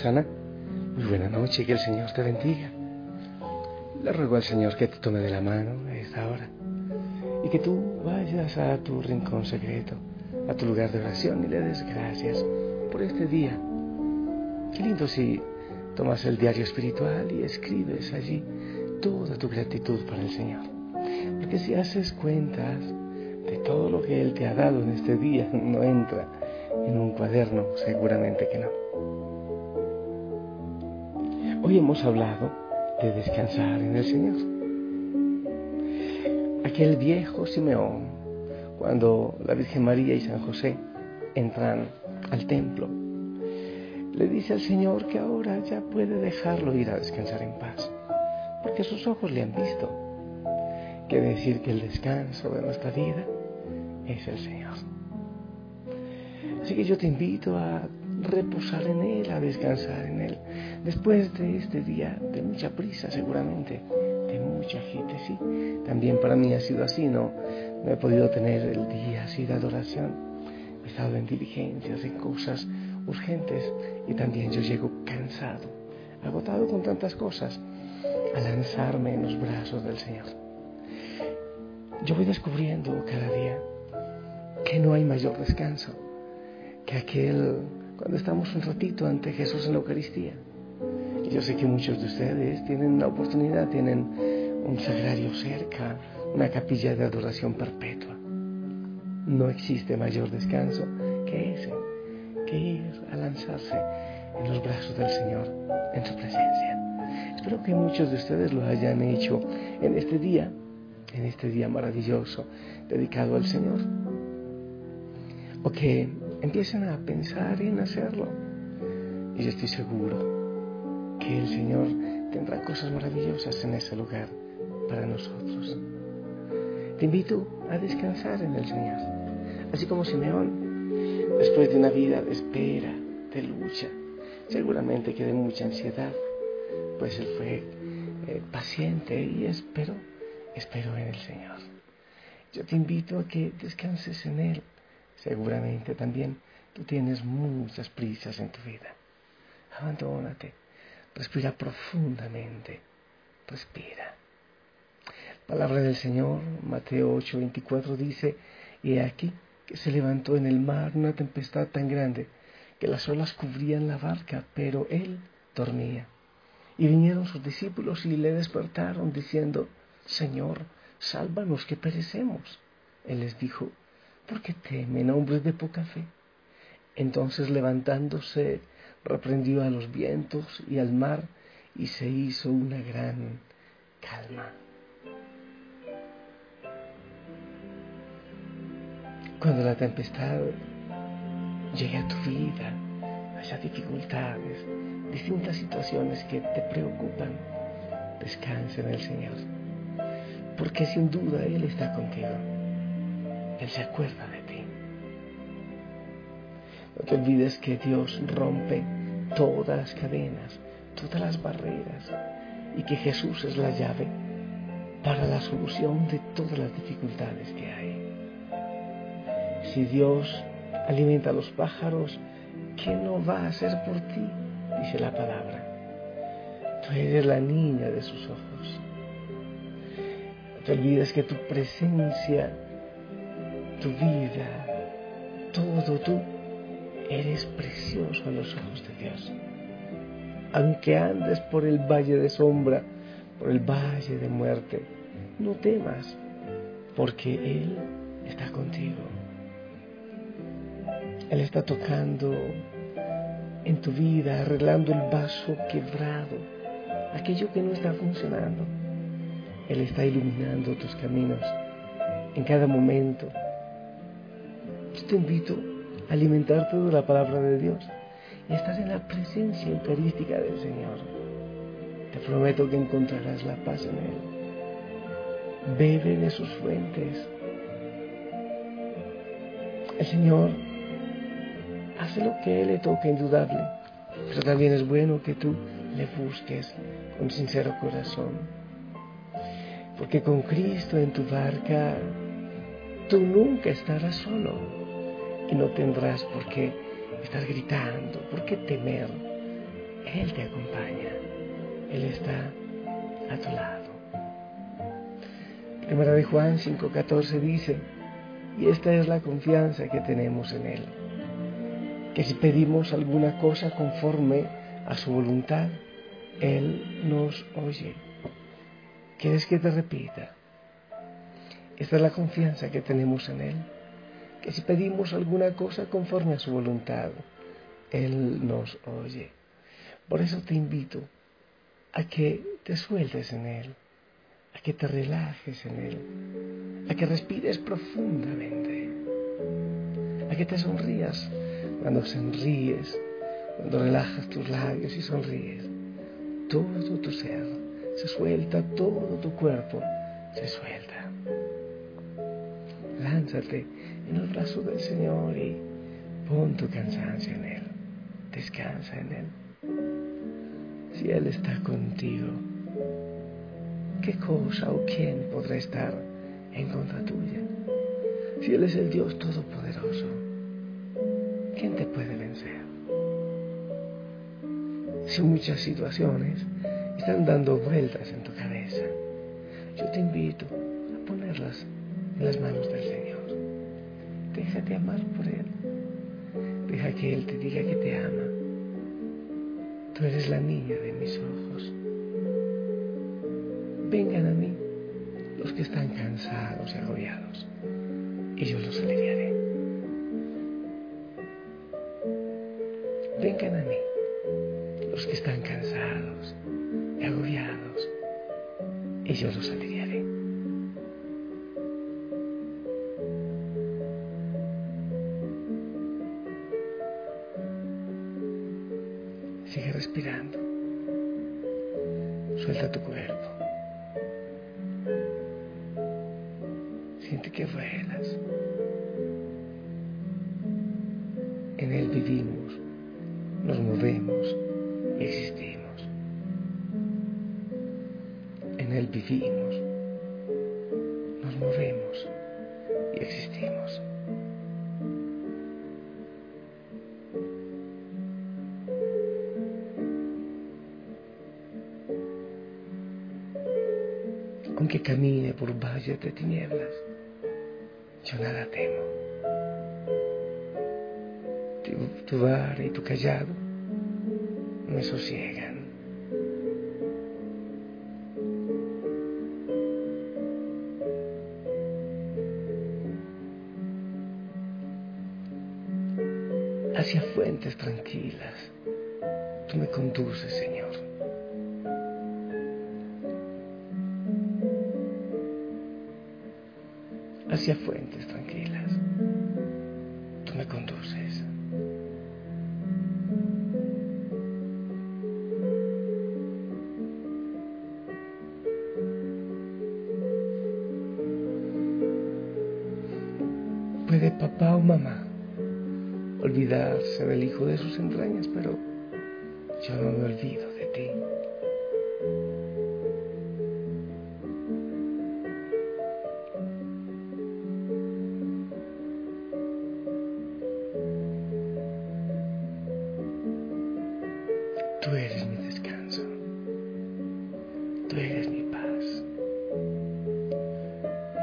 Osana, muy buena noche, que el Señor te bendiga. Le ruego al Señor que te tome de la mano a esta hora y que tú vayas a tu rincón secreto, a tu lugar de oración y le des gracias por este día. Qué lindo si tomas el diario espiritual y escribes allí toda tu gratitud para el Señor. Porque si haces cuentas de todo lo que Él te ha dado en este día, no entra en un cuaderno, seguramente que no. Hoy hemos hablado de descansar en el Señor. Aquel viejo Simeón, cuando la Virgen María y San José entran al templo, le dice al Señor que ahora ya puede dejarlo ir a descansar en paz, porque sus ojos le han visto. Quiere decir que el descanso de nuestra vida es el Señor. Así que yo te invito a reposar en Él, a descansar en Él. Después de este día de mucha prisa, seguramente, de mucha gente, sí. También para mí ha sido así, no, no he podido tener el día así de adoración. He estado en diligencias, en cosas urgentes y también yo llego cansado, agotado con tantas cosas, a lanzarme en los brazos del Señor. Yo voy descubriendo cada día que no hay mayor descanso que aquel cuando estamos un ratito ante Jesús en la Eucaristía. Yo sé que muchos de ustedes tienen la oportunidad, tienen un sagrario cerca, una capilla de adoración perpetua. No existe mayor descanso que ese, que ir a lanzarse en los brazos del Señor, en su presencia. Espero que muchos de ustedes lo hayan hecho en este día, en este día maravilloso dedicado al Señor. O que empiecen a pensar en hacerlo. Y yo estoy seguro el Señor tendrá cosas maravillosas en ese lugar para nosotros. Te invito a descansar en el Señor, así como Simeón, después de una vida de espera, de lucha, seguramente que de mucha ansiedad, pues él fue eh, paciente y esperó, esperó en el Señor. Yo te invito a que descanses en Él Seguramente también tú tienes muchas prisas en tu vida. Abandónate, respira profundamente, respira. Palabra del Señor, Mateo 8, 24 dice, y aquí que se levantó en el mar una tempestad tan grande que las olas cubrían la barca, pero él dormía. Y vinieron sus discípulos y le despertaron diciendo, Señor, sálvanos que perecemos. Él les dijo, ¿por qué temen hombres de poca fe? Entonces levantándose, reprendió a los vientos y al mar y se hizo una gran calma. Cuando la tempestad llegue a tu vida, haya dificultades, distintas situaciones que te preocupan, descansa en el Señor, porque sin duda Él está contigo. Él se acuerda de ti. No te olvides que Dios rompe todas las cadenas, todas las barreras y que Jesús es la llave para la solución de todas las dificultades que hay. Si Dios alimenta a los pájaros, ¿qué no va a hacer por ti? Dice la palabra. Tú eres la niña de sus ojos. No te olvides que tu presencia tu vida, todo tú, eres precioso a los ojos de Dios. Aunque andes por el valle de sombra, por el valle de muerte, no temas, porque Él está contigo. Él está tocando en tu vida, arreglando el vaso quebrado, aquello que no está funcionando. Él está iluminando tus caminos en cada momento yo te invito alimentarte de la palabra de Dios y estar en la presencia eucarística del Señor. Te prometo que encontrarás la paz en Él. Bebe de sus fuentes. El Señor hace lo que Él le toca indudable, pero también es bueno que tú le busques con sincero corazón. Porque con Cristo en tu barca, tú nunca estarás solo y no tendrás por qué estás gritando? ¿Por qué temer? Él te acompaña. Él está a tu lado. Primera de Juan 5:14 dice, y esta es la confianza que tenemos en Él, que si pedimos alguna cosa conforme a su voluntad, Él nos oye. ¿Quieres que te repita? Esta es la confianza que tenemos en Él, que si pedimos alguna cosa conforme a su voluntad, Él nos oye. Por eso te invito a que te sueltes en Él, a que te relajes en Él, a que respires profundamente, a que te sonrías cuando sonríes, cuando relajas tus labios y sonríes. Todo tu ser se suelta, todo tu cuerpo se suelta. Lánzate en los brazos del Señor y pon tu cansancio en Él. Descansa en Él. Si Él está contigo, ¿qué cosa o quién podrá estar en contra tuya? Si Él es el Dios Todopoderoso, ¿quién te puede vencer? Si muchas situaciones están dando vueltas en tu cabeza, yo te invito a ponerlas las manos del Señor. Déjate amar por Él. Deja que Él te diga que te ama. Tú eres la niña de mis ojos. Vengan a mí los que están cansados y agobiados, y yo los aliviaré. Vengan a mí los que están cansados y agobiados, y yo los aliviaré. Sigue respirando. Suelta tu cuerpo. Siente que vuelas. En Él vivimos, nos movemos y existimos. En Él vivimos, camine por valles de tinieblas, yo nada temo. Tu, tu y tu callado me sosiegan. Hacia fuentes tranquilas, tú me conduces, hacia fuentes tranquilas. Tú me conduces. Puede papá o mamá olvidarse del hijo de sus entrañas, pero yo no me olvido de ti. Tú eres mi paz,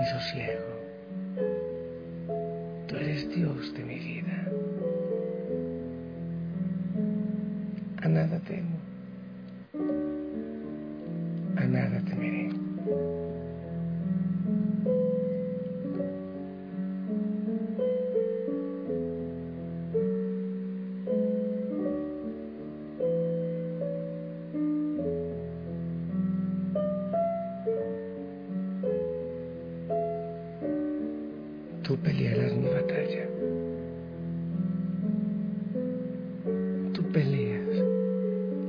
mi sosiego. Tú eres Dios de mi vida. A nada temo. Batalla. Tú peleas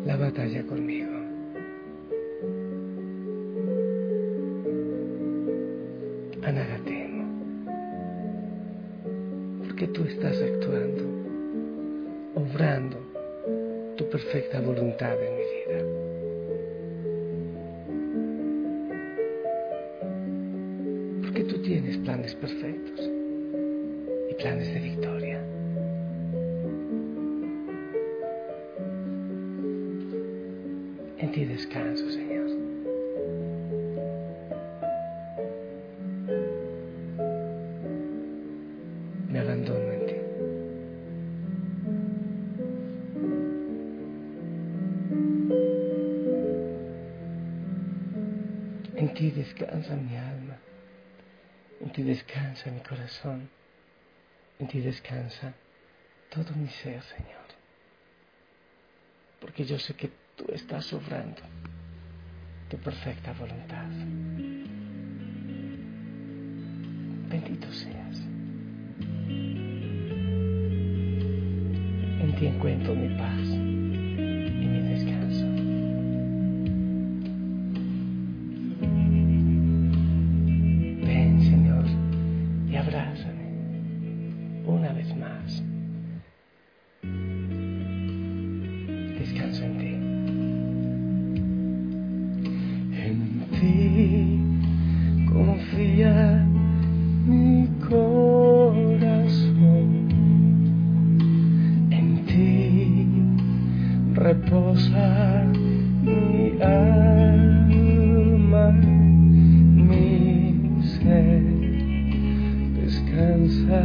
la batalla conmigo. A nada temo. Porque tú estás actuando, obrando tu perfecta voluntad en mi vida. En ti descanso, Señor. Me abandono en ti. En ti descansa mi alma. En ti descansa mi corazón. En ti descansa todo mi ser, Señor. Porque yo sé que tú estás obrando tu perfecta voluntad. Bendito seas. En ti encuentro mi paz reposa mi alma, mi ser. Descansa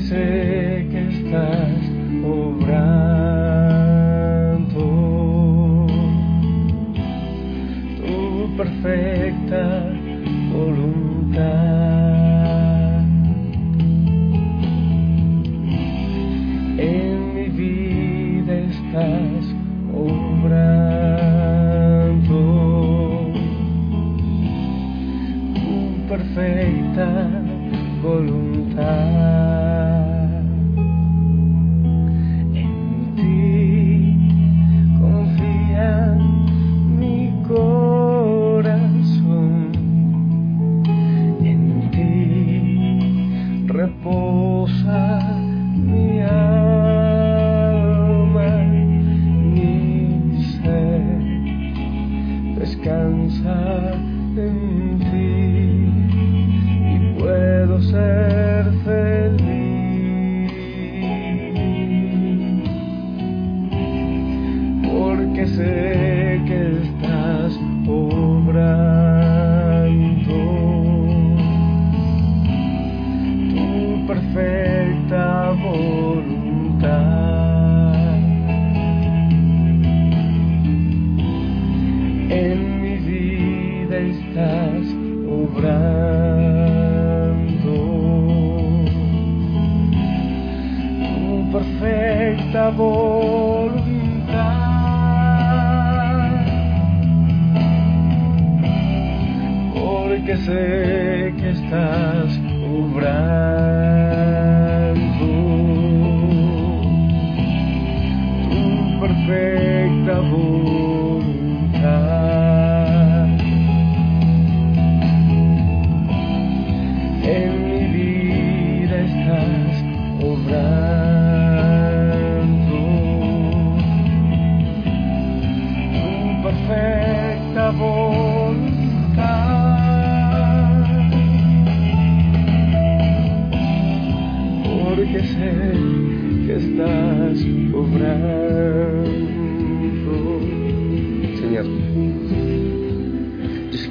sé que estás obrando. Tu perfecta voluntad. En mi vida estás obrando. Tu perfecta voluntad. Perfecta voluntad. Porque sé que estás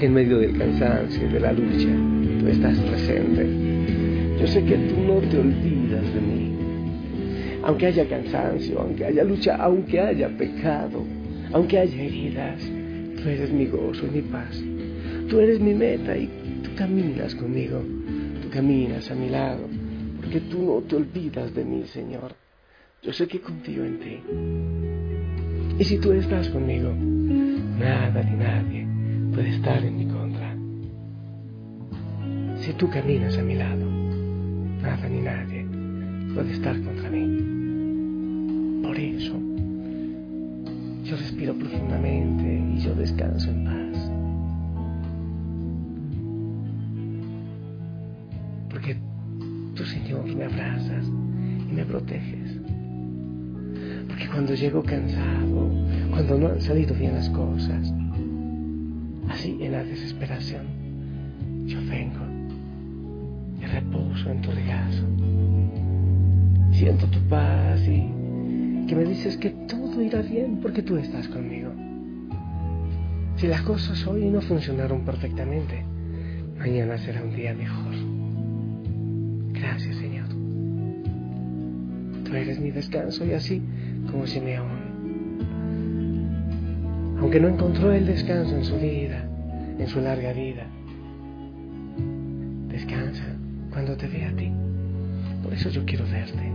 en medio del cansancio de la lucha, tú estás presente. Yo sé que tú no te olvidas de mí. Aunque haya cansancio, aunque haya lucha, aunque haya pecado, aunque haya heridas, tú eres mi gozo y mi paz. Tú eres mi meta y tú caminas conmigo. Tú caminas a mi lado, porque tú no te olvidas de mí, Señor. Yo sé que confío en ti. Y si tú estás conmigo, nada ni nadie puede estar en mi contra. Si tú caminas a mi lado, nada ni nadie puede estar contra mí. Por eso, yo respiro profundamente y yo descanso en paz. Porque tú, Señor, me abrazas y me proteges. Porque cuando llego cansado, cuando no han salido bien las cosas, así en la desesperación, yo vengo y reposo en tu regazo. Siento tu paz y que me dices que todo irá bien porque tú estás conmigo. Si las cosas hoy no funcionaron perfectamente, mañana será un día mejor. Gracias, Señor. Tú eres mi descanso y así como Simeón. Aunque no encontró el descanso en su vida, en su larga vida, descansa cuando te ve a ti. Por eso yo quiero verte.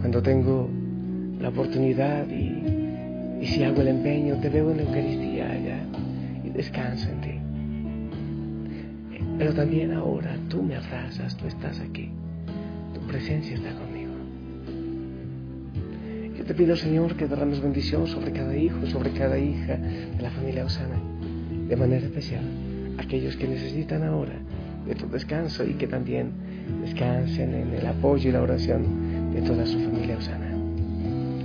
Cuando tengo la oportunidad y, y si hago el empeño, te veo en la Eucaristía allá y descanso en ti. Pero también ahora tú me abrazas, tú estás aquí, tu presencia está conmigo. Te pido, Señor, que derrames bendición sobre cada hijo, sobre cada hija de la familia Osana, de manera especial, aquellos que necesitan ahora de tu descanso y que también descansen en el apoyo y la oración de toda su familia Osana.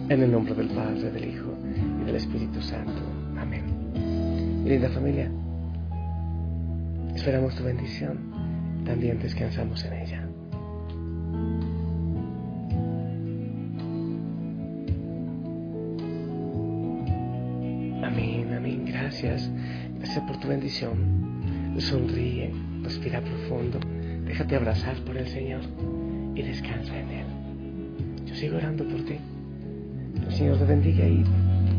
En el nombre del Padre, del Hijo y del Espíritu Santo. Amén. Mi linda familia, esperamos tu bendición, también descansamos en ella. Gracias. Gracias por tu bendición. Sonríe, respira profundo. Déjate abrazar por el Señor y descansa en Él. Yo sigo orando por ti. El Señor te bendiga y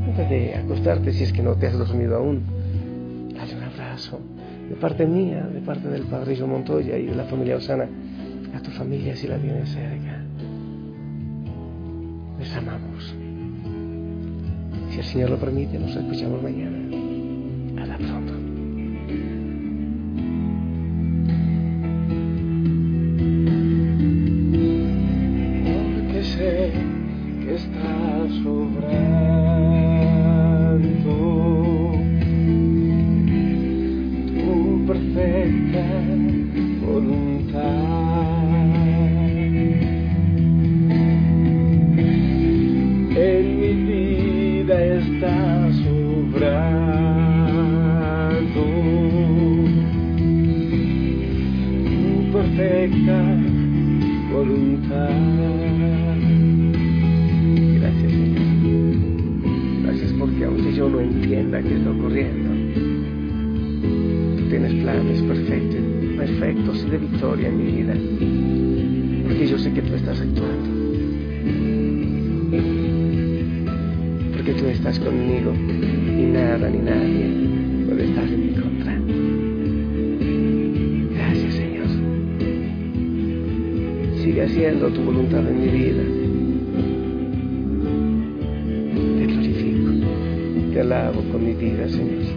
antes de acostarte, si es que no te has dormido aún, dale un abrazo de parte mía, de parte del Padre Montoya y de la familia Osana, a tu familia si la tienes cerca. Les amamos. Si el Señor lo permite, nos escuchamos mañana. Estás conmigo y nada ni nadie puede estar en mi contra. Gracias, Señor. Sigue haciendo tu voluntad en mi vida. Te glorifico, te alabo con mi vida, Señor.